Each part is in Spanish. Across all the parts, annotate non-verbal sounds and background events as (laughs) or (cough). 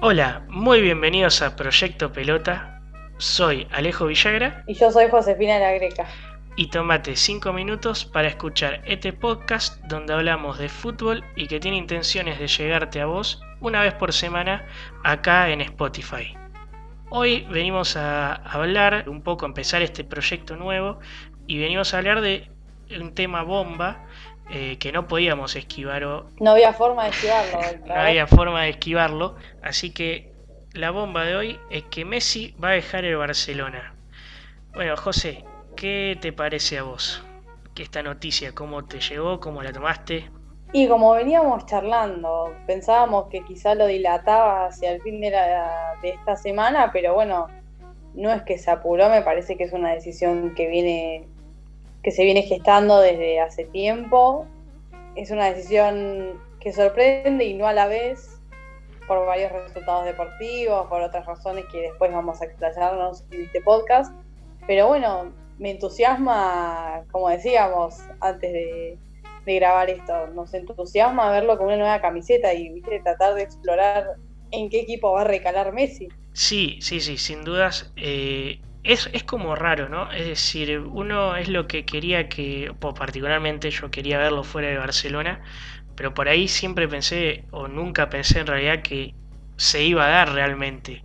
Hola, muy bienvenidos a Proyecto Pelota. Soy Alejo Villagra. Y yo soy Josefina La Greca. Y tómate 5 minutos para escuchar este podcast donde hablamos de fútbol y que tiene intenciones de llegarte a vos una vez por semana acá en Spotify. Hoy venimos a hablar, un poco, empezar este proyecto nuevo y venimos a hablar de un tema bomba eh, que no podíamos esquivar. No había forma de esquivarlo. (laughs) no había forma de esquivarlo. Así que la bomba de hoy es que Messi va a dejar el Barcelona. Bueno, José, ¿qué te parece a vos? ¿Qué esta noticia? ¿Cómo te llegó? ¿Cómo la tomaste? Y como veníamos charlando, pensábamos que quizá lo dilataba hacia el fin de, de esta semana, pero bueno, no es que se apuró, me parece que es una decisión que viene que se viene gestando desde hace tiempo. Es una decisión que sorprende y no a la vez por varios resultados deportivos, por otras razones que después vamos a explayarnos en este podcast. Pero bueno, me entusiasma, como decíamos antes de, grabar esto, nos entusiasma verlo con una nueva camiseta y tratar de explorar en qué equipo va a recalar Messi. Sí, sí, sí, sin dudas. Eh, es, es, como raro, ¿no? Es decir, uno es lo que quería que, pues particularmente yo quería verlo fuera de Barcelona, pero por ahí siempre pensé, o nunca pensé en realidad que se iba a dar realmente.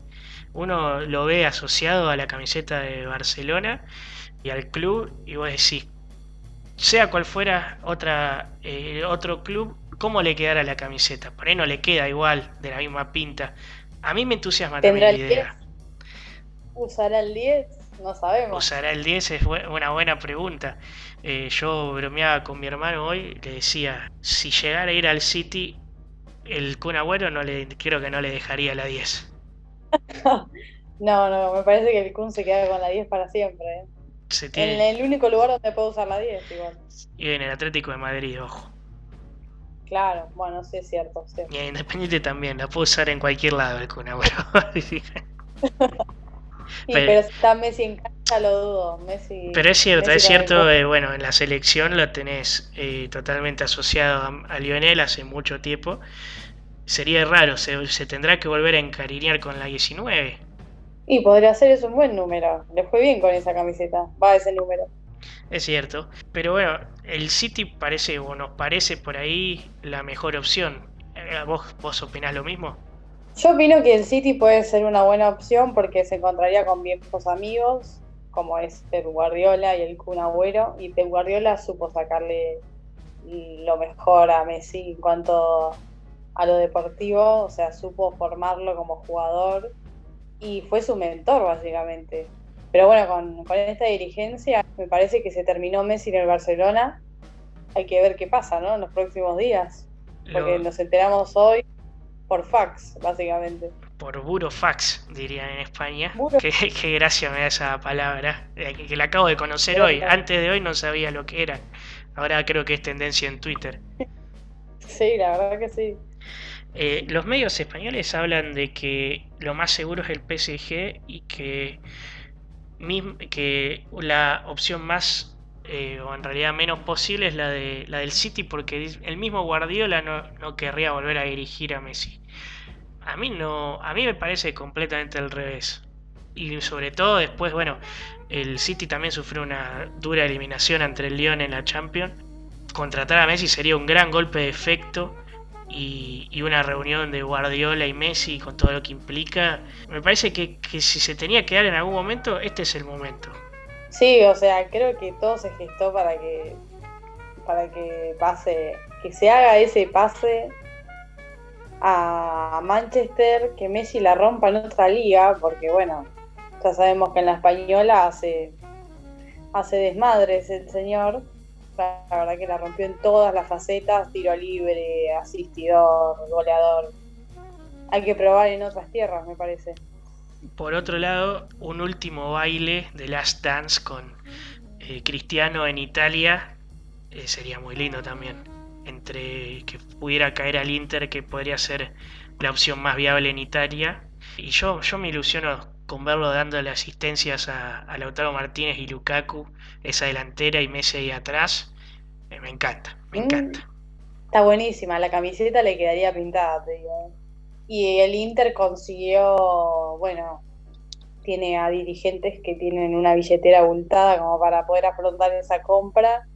Uno lo ve asociado a la camiseta de Barcelona y al club, y vos decís, sea cual fuera otra, eh, otro club, ¿cómo le quedara la camiseta? Por ahí no le queda igual, de la misma pinta. A mí me entusiasma también la idea. ¿Usará el 10? No sabemos. ¿Usará el 10? Es una buena pregunta. Eh, yo bromeaba con mi hermano hoy, le decía, si llegara a ir al City, el Kun Agüero no le, creo que no le dejaría la 10. (laughs) no, no, me parece que el Kun se queda con la 10 para siempre. ¿eh? En el único lugar donde puedo usar la 10, igual. Y en el Atlético de Madrid, ojo. Claro, bueno, sí es cierto. Y en Independiente también, la puedo usar en cualquier lado el Kun Agüero. (laughs) (laughs) pero, está Messi en cancha, lo dudo. pero es cierto, es cierto, eh, bueno, en la selección lo tenés eh, totalmente asociado a, Lionel hace mucho tiempo. Sería raro, se, tendrá que volver a encariñar con la 19. Y podría ser eso un buen número. Le fue bien con esa camiseta, va ese número. Es cierto, pero bueno, el City parece o nos parece por ahí la mejor opción. Eh, ¿Vos, vos opinás lo mismo? Yo opino que el City puede ser una buena opción porque se encontraría con viejos amigos, como es Pep Guardiola y el Kun Agüero, y Pep Guardiola supo sacarle lo mejor a Messi en cuanto a lo deportivo, o sea, supo formarlo como jugador y fue su mentor básicamente. Pero bueno, con, con esta dirigencia me parece que se terminó Messi en el Barcelona. Hay que ver qué pasa, ¿no? En los próximos días. Porque nos enteramos hoy por fax, básicamente. Por burofax, dirían en España. Qué, gracia me da esa palabra, eh, que, la acabo de conocer hoy. Antes de hoy no sabía lo que era. Ahora creo que es tendencia en Twitter. (laughs) Sí, la verdad que sí. Eh, los medios españoles hablan de que lo más seguro es el PSG y que, la opción más eh, o en realidad menos posible es la, de, la del City porque el mismo Guardiola no, no, querría volver a dirigir a Messi. A mí no, a mí me parece completamente al revés. Y sobre todo después, bueno, el City también sufrió una dura eliminación entre el Lyon en la Champions. Contratar a Messi sería un gran golpe de efecto y, una reunión de Guardiola y Messi con todo lo que implica. Me parece que, que si se tenía que dar en algún momento, este es el momento. Sí, o sea, creo que todo se gestó para que para que pase, que se haga ese pase a Manchester, que Messi la rompa en otra liga, porque bueno, ya sabemos que en la española hace, hace desmadres el señor. La verdad que la rompió en todas las facetas, tiro libre, asistidor, goleador. Hay que probar en otras tierras, me parece. Por otro lado, un último baile de Last Dance con eh, Cristiano en Italia eh, sería muy lindo también. Entre que pudiera caer al Inter, que podría ser la opción más viable en Italia. Y yo, yo me ilusiono con verlo dándole asistencias a, Lautaro Martínez y Lukaku, esa delantera y Messi ahí atrás. Eh, me encanta, me mm. encanta. Está buenísima, la camiseta le quedaría pintada, te digo. Y el Inter consiguió, bueno, tiene a dirigentes que tienen una billetera abultada como para poder afrontar esa compra.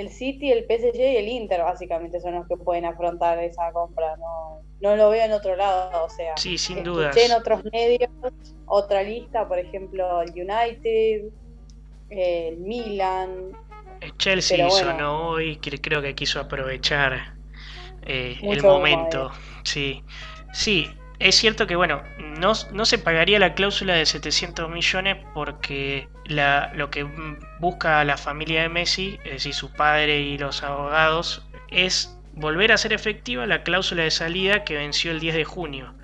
El City, el PSG y el Inter básicamente son los que pueden afrontar esa compra. No, no lo veo en otro lado, o sea, sí, sin duda. en otros medios otra lista, por ejemplo, el United, el Milan. El Chelsea sonó hoy, creo que quiso aprovechar eh, el momento. Sí, sí, es cierto que, bueno, no, se pagaría la cláusula de 700 millones porque lo que busca la familia de Messi, es decir, su padre y los abogados, es volver a hacer efectiva la cláusula de salida que venció el 10 de junio,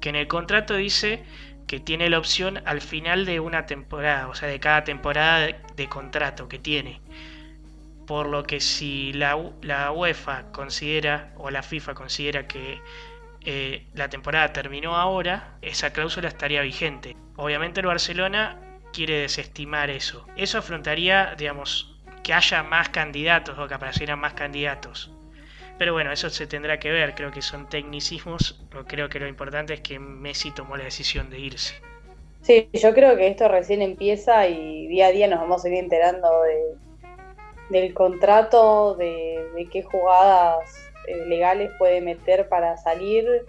que en el contrato dice que tiene la opción al final de una temporada, o sea, de cada temporada de, contrato que tiene. Por lo que si la, la UEFA considera, o la FIFA considera que eh, la temporada terminó ahora, esa cláusula estaría vigente. Obviamente el Barcelona quiere desestimar eso. Eso afrontaría, digamos, que haya más candidatos o que aparecieran más candidatos. Pero bueno, eso se tendrá que ver, creo que son tecnicismos, pero creo que lo importante es que Messi tomó la decisión de irse. Sí, yo creo que esto recién empieza y día a día nos vamos a ir enterando de, del contrato, de, de qué jugadas eh, legales puede meter para salir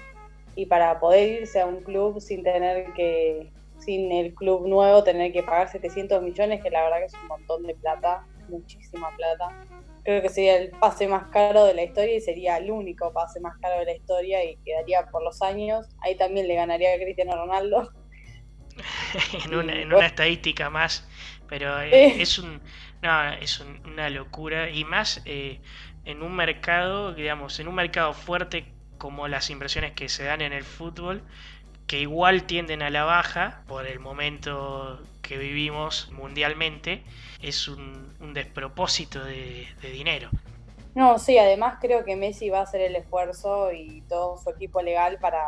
y para poder irse a un club sin tener que, sin el club nuevo, tener que pagar 700 millones, que la verdad que es un montón de plata, muchísima plata. Creo que sería el pase más caro de la historia y sería el único pase más caro de la historia y quedaría por los años. Ahí también le ganaría a Cristiano Ronaldo. (laughs) en, una, en una, estadística más, pero eh, es un no, es una locura y más eh, en un mercado, digamos, en un mercado fuerte como las inversiones que se dan en el fútbol, que igual tienden a la baja por el momento que vivimos mundialmente, es un, despropósito de, dinero. No, sí, además creo que Messi va a hacer el esfuerzo y todo su equipo legal para,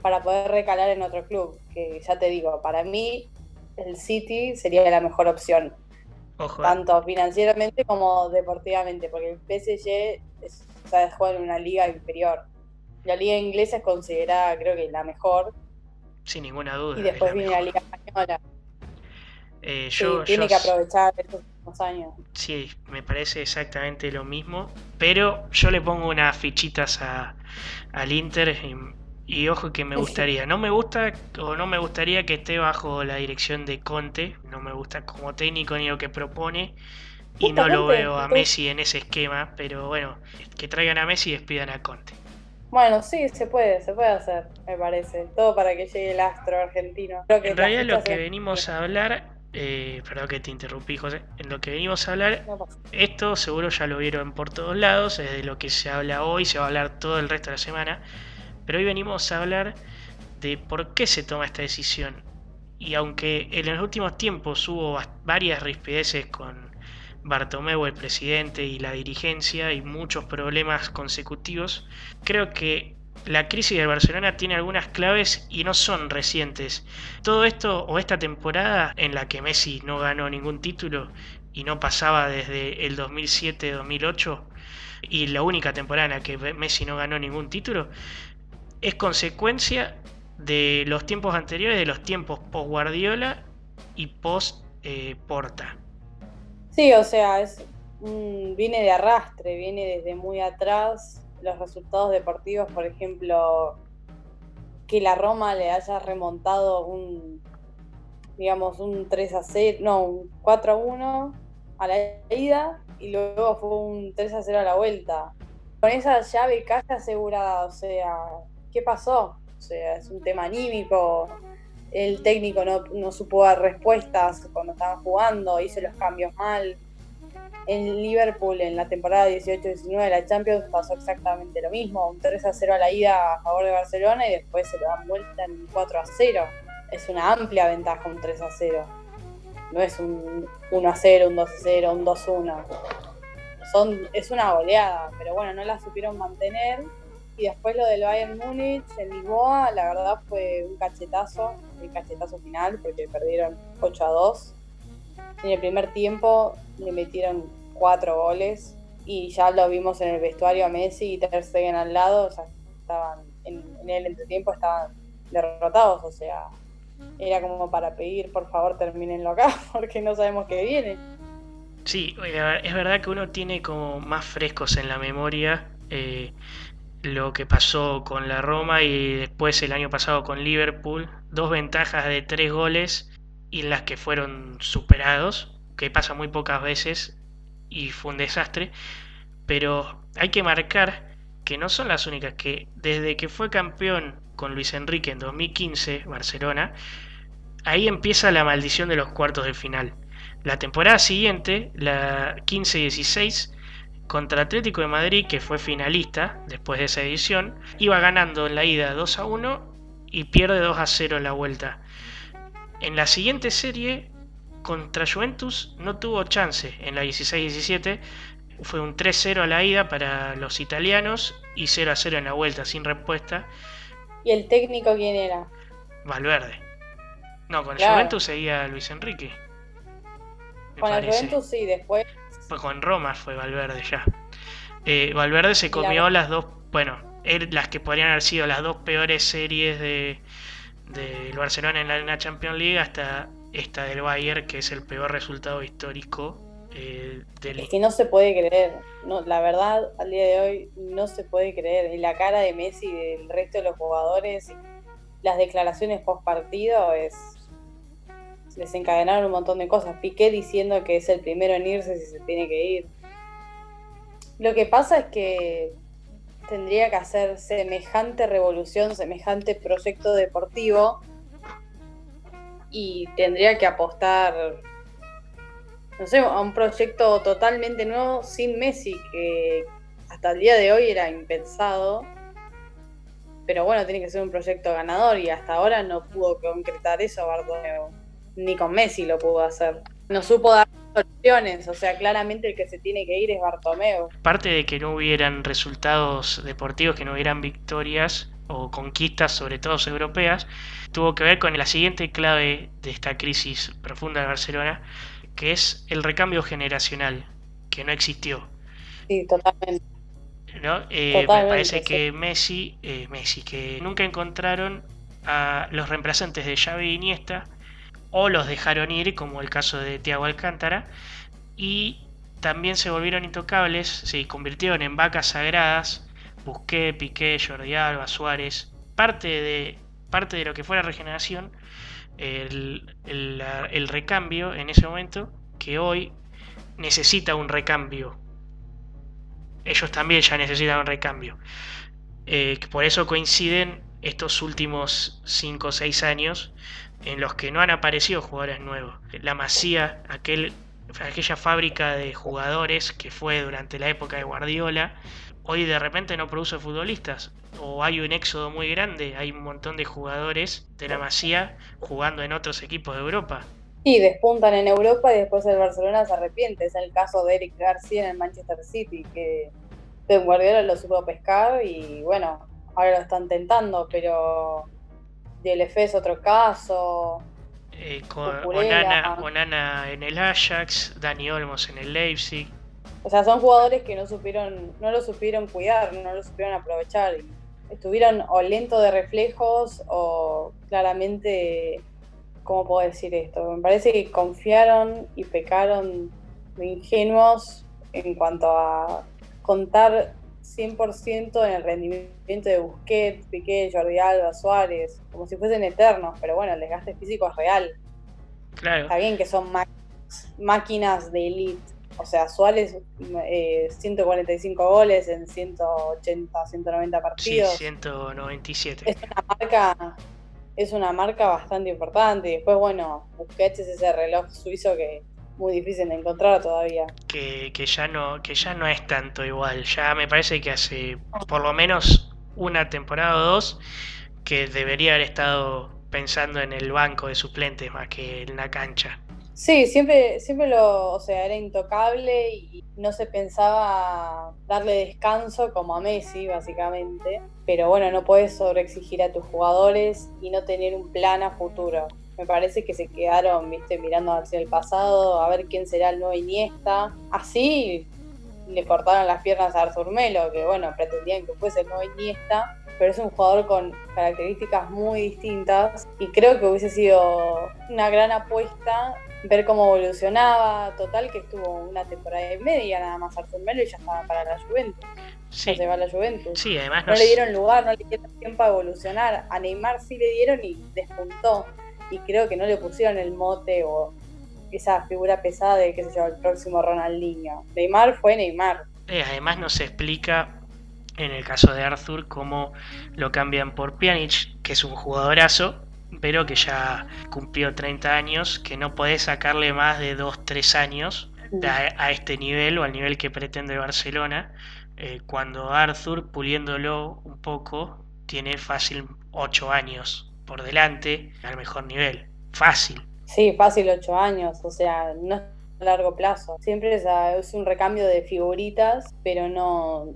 para poder recalar en otro club, que ya te digo, para mí el City sería la mejor opción. Eh. Tanto financieramente como deportivamente, porque el PSG es, sabe jugar en una liga inferior. La liga inglesa es considerada, creo que, la mejor. Sin ninguna duda. Y después viene la liga española. Eh, tiene que aprovechar estos últimos años. Sí, me parece exactamente lo mismo. Pero yo le pongo unas fichitas a, al Inter. Y ojo que me gustaría, no me gusta o no me gustaría que esté bajo la dirección de Conte, no me gusta como técnico ni lo que propone. Y no lo veo a Messi en ese esquema, pero bueno, que traigan a Messi y despidan a Conte. Bueno, sí, se puede, se puede hacer, me parece, todo para que llegue el astro argentino. en realidad lo que venimos a hablar, eh, perdón que te interrumpí José, en lo que venimos a hablar, esto seguro ya lo vieron por todos lados, es de lo que se habla hoy, se va a hablar todo el resto de la semana pero hoy venimos a hablar de por qué se toma esta decisión. Y aunque en los últimos tiempos hubo varias rispideces con Bartomeu, el presidente, y la dirigencia, y muchos problemas consecutivos, creo que la crisis de Barcelona tiene algunas claves y no son recientes. Todo esto o esta temporada en la que Messi no ganó ningún título y no pasaba desde el 2007-2008 y la única temporada en la que Messi no ganó ningún título, es consecuencia de los tiempos anteriores, de los tiempos post Guardiola y post Porta. Sí, o sea, es viene de arrastre, viene desde muy atrás. Los resultados deportivos, por ejemplo, que la Roma le haya remontado un, digamos, un 3 a 0, no, un 4 a 1 a la ida y luego fue un 3 a 0 a la vuelta. Con esa llave casi asegurada, o sea, ¿qué pasó? O sea, es un tema anímico. El técnico no, supo dar respuestas cuando estaban jugando, hizo los cambios mal. En Liverpool, en la temporada 18-19 de la Champions, pasó exactamente lo mismo. Un 3 a 0 a la ida a favor de Barcelona y después se lo dan vuelta en 4 a 0. Es una amplia ventaja un 3 a 0. No es un 1 a 0, un 2 a 0, un 2 a 1. Son, es una goleada, pero bueno, no la supieron mantener Y después lo del Bayern Múnich en Lisboa, la verdad fue un cachetazo, el cachetazo final, porque perdieron 8 a 2. En el primer tiempo le metieron 4 goles y ya lo vimos en el vestuario a Messi y Ter Stegen al lado, o sea, estaban en, en el entretiempo estaban derrotados, o sea, era como para pedir por favor terminenlo acá (laughs) porque no sabemos qué viene. Sí, es verdad que uno tiene como más frescos en la memoria eh, lo que pasó con la Roma y después el año pasado con Liverpool, dos ventajas de tres goles y las que fueron superados, que pasa muy pocas veces y fue un desastre, pero hay que marcar que no son las únicas que desde que fue campeón con Luis Enrique en 2015, Barcelona, ahí empieza la maldición de los cuartos de final. La temporada siguiente, la 15-16, contra Atlético de Madrid, que fue finalista después de esa edición, iba ganando en la ida 2 a 1 y pierde 2 a 0 en la vuelta. En la siguiente serie, contra Juventus, no tuvo chance. En la 16-17 fue un 3-0 a la ida para los italianos y 0 a 0 en la vuelta, sin respuesta. ¿Y el técnico quién era? Valverde. No, con Juventus seguía Luis Enrique. Con el Juventus sí, después. Con Roma fue Valverde ya. Eh, Valverde se comió las dos, bueno, las que podrían haber sido las dos peores series de del Barcelona en la, Champions League hasta esta del Bayern, que es el peor resultado histórico eh, del... Es que no se puede creer, no, la verdad, al día de hoy no se puede creer. En la cara de Messi y del resto de los jugadores, las declaraciones post partido es desencadenaron un montón de cosas. Piqué diciendo que es el primero en irse si se tiene que ir. Lo que pasa es que tendría que hacer semejante revolución, semejante proyecto deportivo y tendría que apostar, no sé, a un proyecto totalmente nuevo sin Messi, que hasta el día de hoy era impensado. Pero bueno, tiene que ser un proyecto ganador y hasta ahora no pudo concretar eso Bartomeu ni con Messi lo pudo hacer. No supo dar soluciones, o sea, claramente el que se tiene que ir es Bartomeu. Parte de que no hubieran resultados deportivos, que no hubieran victorias o conquistas, sobre todo europeas, tuvo que ver con la siguiente clave de esta crisis profunda de Barcelona, que es el recambio generacional, que no existió. Sí, totalmente. ¿No? Eh, me parece que Messi, eh, Messi, que nunca encontraron a los reemplazantes de Xavi y Iniesta, o los dejaron ir, como el caso de Thiago Alcántara, y también se volvieron intocables, se convirtieron en vacas sagradas, Busqué, Piqué, Jordi Alba, Suárez, parte de, parte de lo que fue la regeneración, el, el, recambio en ese momento, que hoy necesita un recambio. Ellos también ya necesitan un recambio. Eh, por eso coinciden estos últimos 5 o 6 años en los que no han aparecido jugadores nuevos. La Masía, aquel, aquella fábrica de jugadores que fue durante la época de Guardiola, hoy de repente no produce futbolistas. O hay un éxodo muy grande, hay un montón de jugadores de la Masía jugando en otros equipos de Europa. Sí, despuntan en Europa y después el Barcelona se arrepiente. Es el caso de Eric García en el Manchester City, que de Guardiola lo supo pescar y bueno, ahora lo están tentando, pero DLF es otro caso. Eh, con Onana, en el Ajax, Dani Olmos en el Leipzig. O sea, son jugadores que no supieron, no lo supieron cuidar, no lo supieron aprovechar. Estuvieron o lento de reflejos o claramente, ¿cómo puedo decir esto? Me parece que confiaron y pecaron de ingenuos en cuanto a contar 100% en el rendimiento de Busquets, Piqué, Jordi Alba, Suárez, como si fuesen eternos, pero bueno, el desgaste físico es real. Claro. Está bien que son máquinas de elite. O sea, Suárez, 145 eh, goles en 180, 190 partidos. Sí, 197. Es una marca, es una marca bastante importante. Después, bueno, Busquets es ese reloj suizo que muy difícil de encontrar todavía. Que, ya no, que ya no es tanto igual. Ya me parece que hace por lo menos una temporada o dos que debería haber estado pensando en el banco de suplentes más que en la cancha. Sí, siempre, siempre lo, o sea, era intocable y no se pensaba darle descanso como a Messi, básicamente. Pero bueno, no puedes sobreexigir a tus jugadores y no tener un plan a futuro. Me parece que se quedaron, viste, mirando hacia el pasado, a ver quién será el nuevo Iniesta. Así le cortaron las piernas a Arthur Melo, que bueno, pretendían que fuese el nuevo Iniesta, pero es un jugador con características muy distintas y creo que hubiese sido una gran apuesta ver cómo evolucionaba. Total, que estuvo una temporada y media nada más Arthur Melo y ya estaba para la Juventus. Sí. se va a la Juventus. Sí, además no, no le dieron lugar, no le dieron tiempo a evolucionar. A Neymar sí le dieron y despuntó. Y creo que no le pusieron el mote o esa figura pesada de, qué sé yo, el próximo Ronaldinho. Neymar fue Neymar. Eh, además no se explica en el caso de Arthur cómo lo cambian por Pjanic, que es un jugadorazo, pero que ya cumplió 30 años, que no podés sacarle más de 2-3 años a, este nivel o al nivel que pretende Barcelona, eh, cuando Arthur, puliéndolo un poco, tiene fácil 8 años por delante al mejor nivel. Fácil. Sí, fácil 8 años, o sea, no es a largo plazo. Siempre es, es un recambio de figuritas, pero no,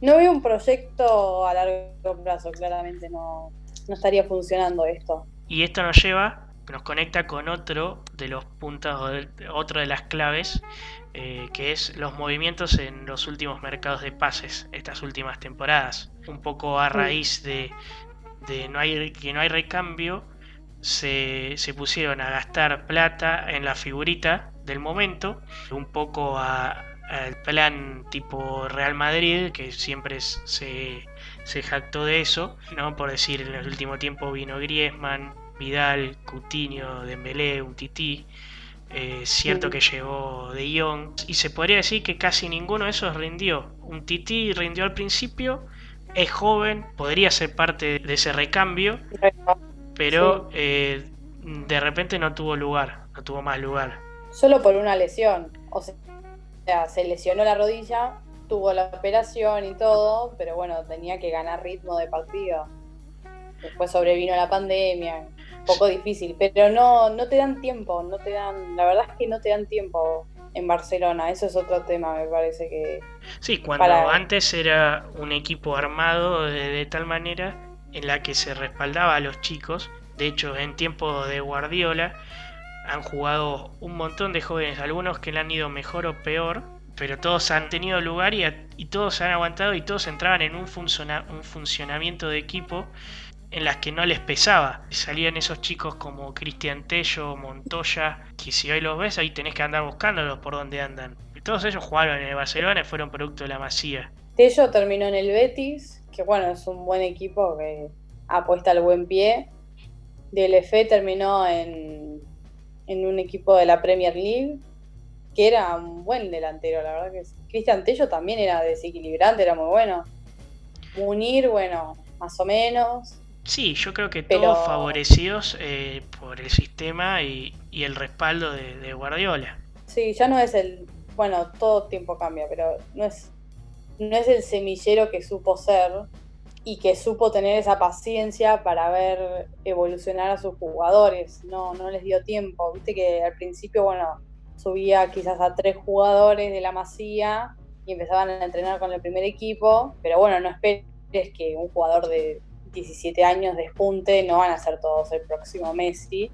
no veo un proyecto a largo plazo, claramente no, no estaría funcionando esto. Y esto nos lleva, nos conecta con otro de los puntos, otro de las claves, eh, que es los movimientos en los últimos mercados de pases, estas últimas temporadas. Un poco a raíz de, de no hay, que no hay recambio, se, se, pusieron a gastar plata en la figurita del momento, un poco al plan tipo Real Madrid, que siempre se, se jactó de eso, ¿no? Por decir, en el último tiempo vino Griezmann, Vidal, Coutinho, Dembélé, un tití. Eh, cierto que llegó De Jong y se podría decir que casi ninguno de esos rindió. Un tití rindió al principio, es joven, podría ser parte de ese recambio, pero eh, de repente no tuvo lugar, no tuvo más lugar. Solo por una lesión, o sea, se lesionó la rodilla, tuvo la operación y todo, pero bueno, tenía que ganar ritmo de partido. Después sobrevino la pandemia, un poco difícil, pero no, no te dan tiempo, no te dan, la verdad es que no te dan tiempo en Barcelona, eso es otro tema, me parece que... Sí, cuando antes era un equipo armado de, tal manera en la que se respaldaba a los chicos, de hecho en tiempo de Guardiola han jugado un montón de jóvenes, algunos que le han ido mejor o peor, pero todos han tenido lugar y, y todos han aguantado y todos entraban en un, un funcionamiento de equipo en las que no les pesaba. Salían esos chicos como Cristian Tello, Montoya, que si hoy los ves, ahí tenés que andar buscándolos por donde andan. Todos ellos jugaron en el Barcelona y fueron producto de la masía. Tello terminó en el Betis, que bueno, es un buen equipo que apuesta al buen pie. DLF terminó en, en un equipo de la Premier League, que era un buen delantero, la verdad que Cristian Tello también era desequilibrante, era muy bueno. Munir, bueno, más o menos. Sí, yo creo que todos favorecidos eh, por el sistema y, el respaldo de, Guardiola. Sí, ya no es el. Bueno, todo tiempo cambia, pero no es, no es el semillero que supo ser y que supo tener esa paciencia para ver evolucionar a sus jugadores. No, no les dio tiempo. Viste que al principio, bueno, subía quizás a tres jugadores de la masía y empezaban a entrenar con el primer equipo, pero bueno, no esperes que un jugador de 17 años despunte, no van a ser todos el próximo Messi.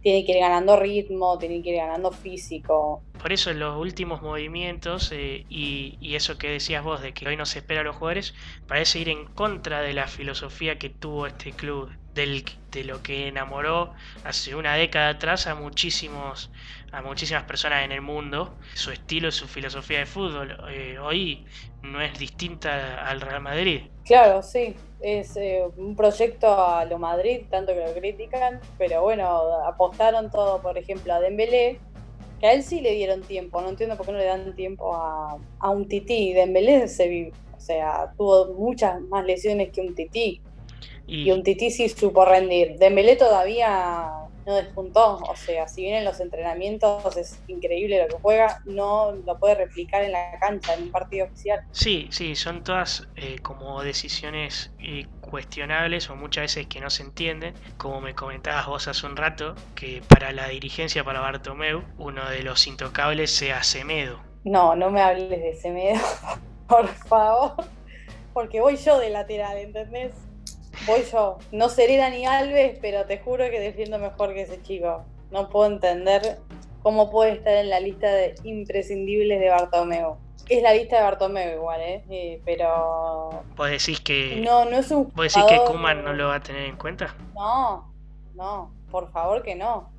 Tiene que ir ganando ritmo, tiene que ir ganando físico. Por eso los últimos movimientos eh, y, eso que decías vos de que hoy no se espera a los jugadores, parece ir en contra de la filosofía que tuvo este club, del, de lo que enamoró hace una década atrás a muchísimos a muchísimas personas en el mundo. Su estilo, su filosofía de fútbol eh, hoy no es distinta al Real Madrid. Claro, sí, es eh, un proyecto a lo Madrid, tanto que lo critican, pero bueno, apostaron todo, por ejemplo, a Dembélé, que a él sí le dieron tiempo, no entiendo por qué no le dan tiempo a, a un tití. Dembélé se, o sea, tuvo muchas más lesiones que un tití. Y, y un tití sí supo rendir. Dembélé todavía no despuntó. O sea, si bien en los entrenamientos es increíble lo que juega, no lo puede replicar en la cancha, en un partido oficial. Sí, sí, son todas eh, como decisiones eh, cuestionables o muchas veces que no se entienden, como me comentabas vos hace un rato, que para la dirigencia para Bartomeu, uno de los intocables sea Semedo. No, no me hables de Semedo, (laughs) por favor, porque voy yo de lateral, ¿entendés? Voy yo. No seré Dani Alves, pero te juro que defiendo mejor que ese chico. No puedo entender cómo puede estar en la lista de imprescindibles de Bartomeu. Es la lista de Bartomeu igual, ¿eh? eh pero... ¿Vos decís que... No, no es un... ¿Vos decís que Kuman no lo va a tener en cuenta? No, no, por favor que no.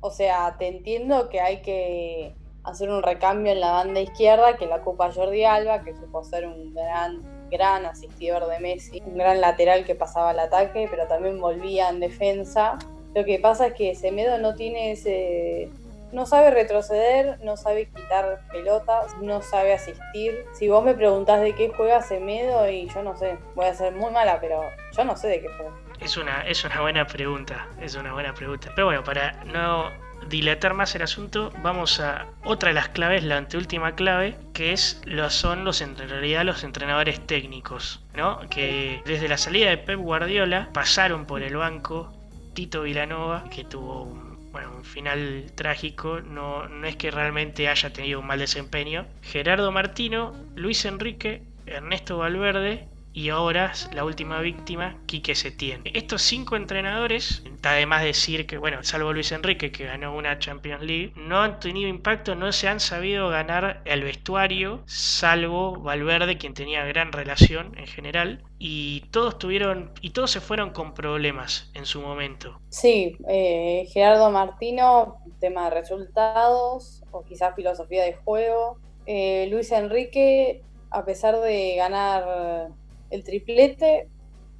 O sea, te entiendo que hay que hacer un recambio en la banda izquierda, que la ocupa Jordi Alba, que supo ser un gran, gran asistidor de Messi, un gran lateral que pasaba al ataque, pero también volvía en defensa. Lo que pasa es que Semedo no tiene ese no sabe retroceder, no sabe quitar pelotas, no sabe asistir. Si vos me preguntás de qué juega Semedo, y yo no sé, voy a ser muy mala, pero yo no sé de qué juega. Es una, es una buena pregunta, es una buena pregunta. Pero bueno, para no dilatar más el asunto, vamos a otra de las claves, la anteúltima clave, que es lo son los en realidad los entrenadores técnicos, ¿no? Que desde la salida de Pep Guardiola pasaron por el banco Tito Vilanova, que tuvo un bueno, un final trágico, no, no es que realmente haya tenido un mal desempeño. Gerardo Martino, Luis Enrique, Ernesto Valverde y ahora la última víctima, Quique Setién. Estos cinco entrenadores, está de decir que, bueno, salvo Luis Enrique que ganó una Champions League, no han tenido impacto, no se han sabido ganar el vestuario, salvo Valverde, quien tenía gran relación en general, y todos tuvieron, y todos se fueron con problemas en su momento. Sí, eh, Gerardo Martino, tema de resultados, o quizás filosofía de juego. Eh, Luis Enrique, a pesar de ganar el triplete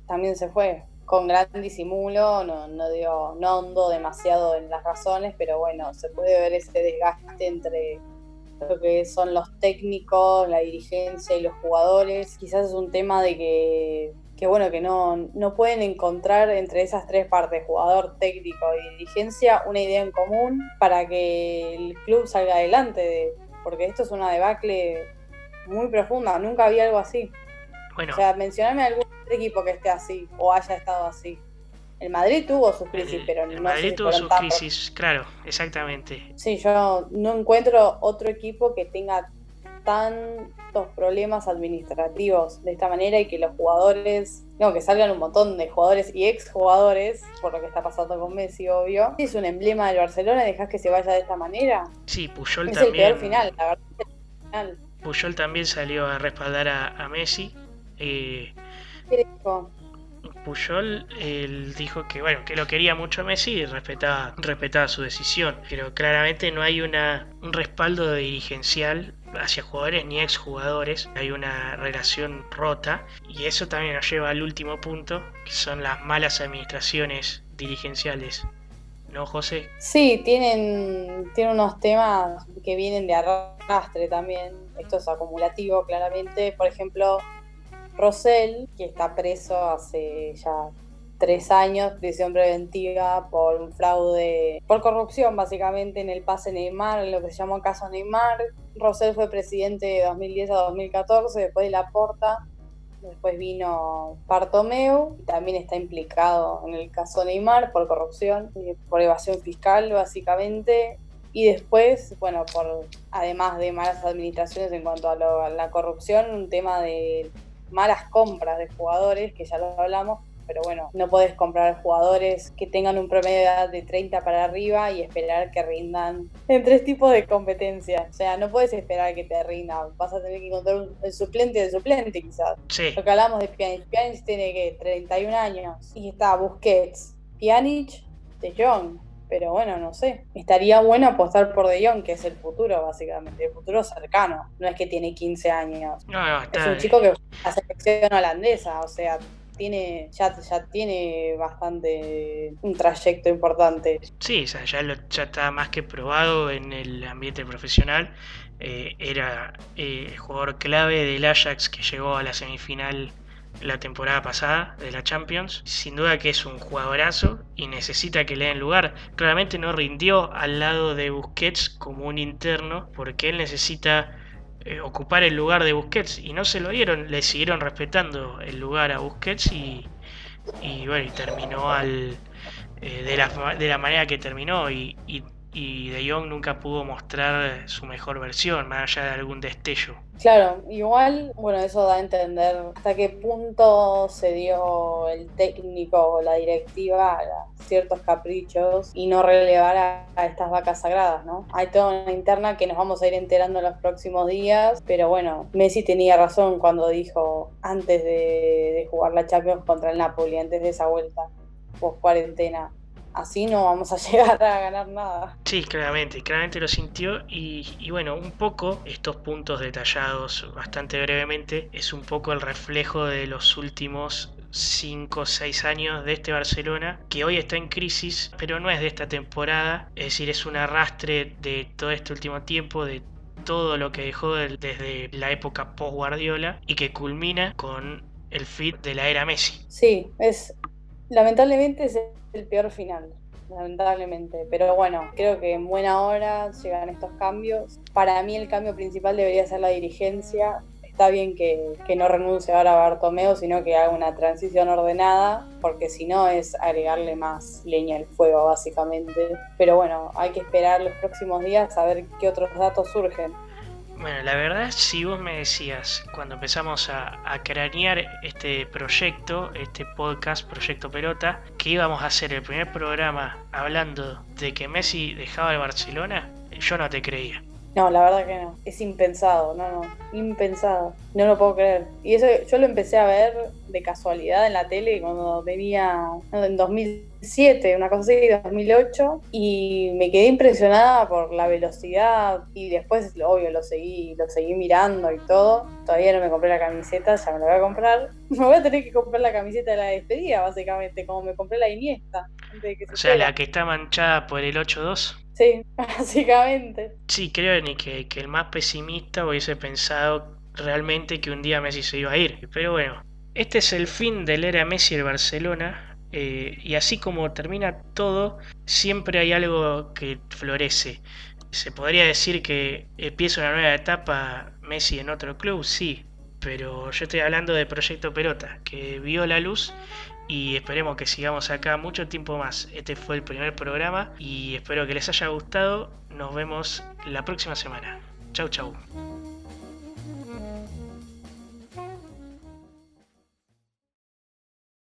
también se fue con gran disimulo, no, no, dio, no hondo demasiado en las razones, pero bueno, se puede ver ese desgaste entre lo que son los técnicos, la dirigencia y los jugadores. Quizás es un tema de que, que bueno, que no, no pueden encontrar entre esas tres partes, jugador, técnico y dirigencia, una idea en común para que el club salga adelante, porque esto es una debacle muy profunda, nunca había algo así. O sea, mencioname algún equipo que esté así o haya estado así. El Madrid tuvo sus crisis, pero el Madrid tuvo sus crisis, claro, exactamente. Sí, yo no encuentro otro equipo que tenga tantos problemas administrativos de esta manera y que los jugadores, no, que salgan un montón de jugadores y exjugadores, por lo que está pasando con Messi, obvio. Es un emblema del Barcelona, dejas que se vaya de esta manera. Sí, Puyol es también. Es el peor final, la verdad. Es el final. Puyol también salió a respaldar a Messi eh, Puyol dijo que bueno que lo quería mucho Messi y respetaba, respetaba su decisión, pero claramente no hay una, un respaldo dirigencial hacia jugadores ni exjugadores, hay una relación rota y eso también nos lleva al último punto, que son las malas administraciones dirigenciales. ¿No, José? Sí, tienen, tienen unos temas que vienen de arrastre también. Esto es acumulativo, claramente. Por ejemplo, Rosell, que está preso hace ya tres años, prisión preventiva por un fraude, por corrupción básicamente en el pase Neymar, en lo que se llamó caso Neymar. Rosell fue presidente de 2010 a 2014, después de la porta. Después vino Bartomeu, y también está implicado en el caso Neymar por corrupción, y por evasión fiscal básicamente. Y después, bueno, por además de malas administraciones en cuanto a la corrupción, un tema de malas compras de jugadores, que ya lo hablamos, pero bueno, no puedes comprar jugadores que tengan un promedio de edad de 30 para arriba y esperar que rindan en tres tipos de competencias. O sea, no puedes esperar que te rindan. Vas a tener que encontrar un, el suplente de suplente, quizás. Lo que hablamos de Pjanic. Pjanic tiene que 31 años y está Busquets, Pjanic, De Jong pero bueno, no sé. Estaría bueno apostar por De Jong, que es el futuro, básicamente, el futuro cercano. No es que tiene 15 años. No, no, es un chico que la selección holandesa, o sea, tiene ya, ya tiene bastante un trayecto importante. Sí, o sea, ya, ya está más que probado en el ambiente profesional. Eh, era eh, el jugador clave del Ajax que llegó a la semifinal la temporada pasada de la Champions. Sin duda que es un jugadorazo y necesita que le den lugar. Claramente no rindió al lado de Busquets como un interno porque él necesita eh, ocupar el lugar de Busquets y no se lo dieron. Le siguieron respetando el lugar a Busquets y, y bueno, y terminó al, eh, de, la, de la manera que terminó y, y y De Jong nunca pudo mostrar su mejor versión, más allá de algún destello. Claro, igual, bueno, eso da a entender hasta qué punto se dio el técnico o la directiva a ciertos caprichos y no relevar a, estas vacas sagradas, ¿no? Hay toda una interna que nos vamos a ir enterando en los próximos días, pero bueno, Messi tenía razón cuando dijo antes de, de jugar la Champions contra el Napoli, antes de esa vuelta post cuarentena, así no vamos a (laughs) llegar a ganar nada. Sí, claramente, claramente lo sintió y, y, bueno, un poco estos puntos detallados bastante brevemente es un poco el reflejo de los últimos 5 o 6 años de este Barcelona que hoy está en crisis, pero no es de esta temporada, es decir, es un arrastre de todo este último tiempo, de todo lo que dejó desde la época post Guardiola y que culmina con el fit de la era Messi. Sí, es lamentablemente es el peor final, lamentablemente. Pero bueno, creo que en buena hora llegan estos cambios. Para mí el cambio principal debería ser la dirigencia. Está bien que, no renuncie ahora a Bartomeo, sino que haga una transición ordenada, porque si no es agregarle más leña al fuego, básicamente. Pero bueno, hay que esperar los próximos días a ver qué otros datos surgen. Bueno, la verdad, si vos me decías cuando empezamos a, cranear este proyecto, este podcast, Proyecto Pelota, que íbamos a hacer el primer programa hablando de que Messi dejaba el Barcelona, yo no te creía. No, la verdad que no. Es impensado, no, no. Impensado. No lo puedo creer. Y eso yo lo empecé a ver de casualidad en la tele cuando tenía. en 2007, una cosa así, 2008. Y me quedé impresionada por la velocidad. Y después, obvio, lo seguí, lo seguí mirando y todo. Todavía no me compré la camiseta, ya me la voy a comprar. (laughs) Me voy a tener que comprar la camiseta de la despedida, básicamente, como me compré la Iniesta. o sea, la que está manchada por el 8-2. Sí, (laughs) básicamente. Sí, creo ni que, el más pesimista hubiese pensado realmente que un día Messi se iba a ir. Pero bueno, este es el fin del era Messi el Barcelona. Eh, y así como termina todo, siempre hay algo que florece. Se podría decir que empieza una nueva etapa Messi en otro club, sí, pero yo estoy hablando de Proyecto Pelota, que vio la luz y esperemos que sigamos acá mucho tiempo más. Este fue el primer programa y espero que les haya gustado. Nos vemos la próxima semana. Chau, chau.